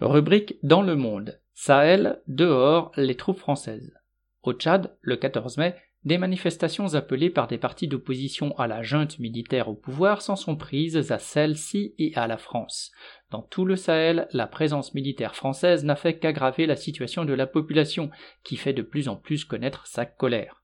Rubrique Dans le monde. Sahel, dehors, les troupes françaises. Au Tchad, le 14 mai, des manifestations appelées par des partis d'opposition à la junte militaire au pouvoir s'en sont prises à celle-ci et à la France. Dans tout le Sahel, la présence militaire française n'a fait qu'aggraver la situation de la population, qui fait de plus en plus connaître sa colère.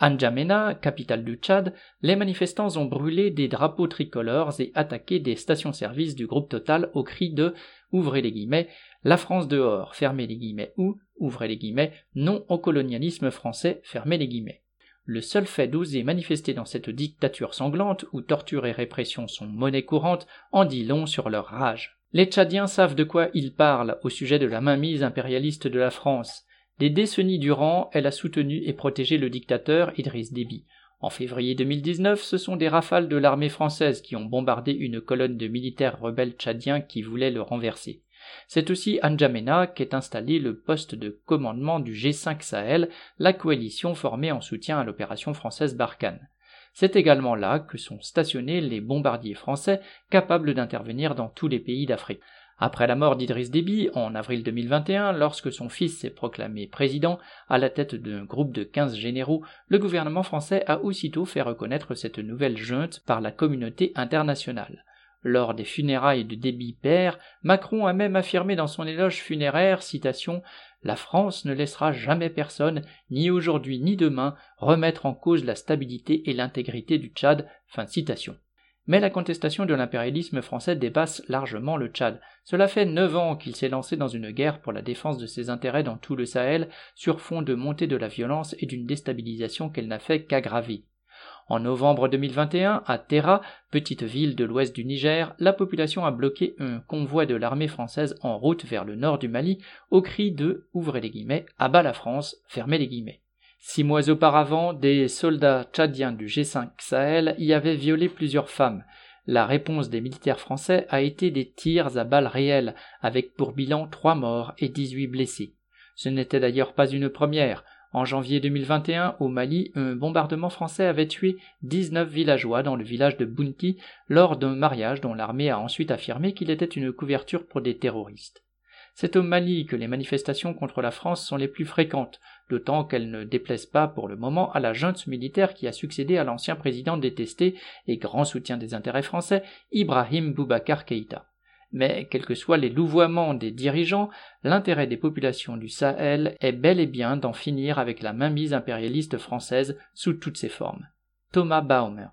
N'Djamena, capitale du Tchad, les manifestants ont brûlé des drapeaux tricolores et attaqué des stations-service du groupe Total au cri de ouvrez les guillemets, la France dehors, fermez les guillemets, ou, ouvrez les guillemets, non au colonialisme français, fermez les guillemets. Le seul fait d'oser manifester dans cette dictature sanglante, où torture et répression sont monnaie courante, en dit long sur leur rage. Les Tchadiens savent de quoi ils parlent au sujet de la mainmise impérialiste de la France. Des décennies durant, elle a soutenu et protégé le dictateur Idriss Déby. En février 2019, ce sont des rafales de l'armée française qui ont bombardé une colonne de militaires rebelles tchadiens qui voulaient le renverser. C'est aussi à qu'est installé le poste de commandement du G5 Sahel, la coalition formée en soutien à l'opération française Barkhane. C'est également là que sont stationnés les bombardiers français capables d'intervenir dans tous les pays d'Afrique. Après la mort d'Idriss Déby en avril 2021, lorsque son fils s'est proclamé président à la tête d'un groupe de 15 généraux, le gouvernement français a aussitôt fait reconnaître cette nouvelle junte par la communauté internationale. Lors des funérailles de Déby père, Macron a même affirmé dans son éloge funéraire, citation, La France ne laissera jamais personne, ni aujourd'hui ni demain, remettre en cause la stabilité et l'intégrité du Tchad. Mais la contestation de l'impérialisme français dépasse largement le Tchad. Cela fait neuf ans qu'il s'est lancé dans une guerre pour la défense de ses intérêts dans tout le Sahel, sur fond de montée de la violence et d'une déstabilisation qu'elle n'a fait qu'aggraver. En novembre 2021, à Terra, petite ville de l'ouest du Niger, la population a bloqué un convoi de l'armée française en route vers le nord du Mali au cri de ouvrez les guillemets, abat la France, fermez les guillemets. Six mois auparavant, des soldats tchadiens du G5 Sahel y avaient violé plusieurs femmes. La réponse des militaires français a été des tirs à balles réelles, avec pour bilan trois morts et dix-huit blessés. Ce n'était d'ailleurs pas une première. En janvier 2021, au Mali, un bombardement français avait tué 19 villageois dans le village de Bounti lors d'un mariage dont l'armée a ensuite affirmé qu'il était une couverture pour des terroristes. C'est au Mali que les manifestations contre la France sont les plus fréquentes, d'autant qu'elles ne déplaisent pas pour le moment à la junte militaire qui a succédé à l'ancien président détesté et grand soutien des intérêts français, Ibrahim Boubacar Keïta. Mais quels que soient les louvoiements des dirigeants, l'intérêt des populations du Sahel est bel et bien d'en finir avec la mainmise impérialiste française sous toutes ses formes. Thomas Baumer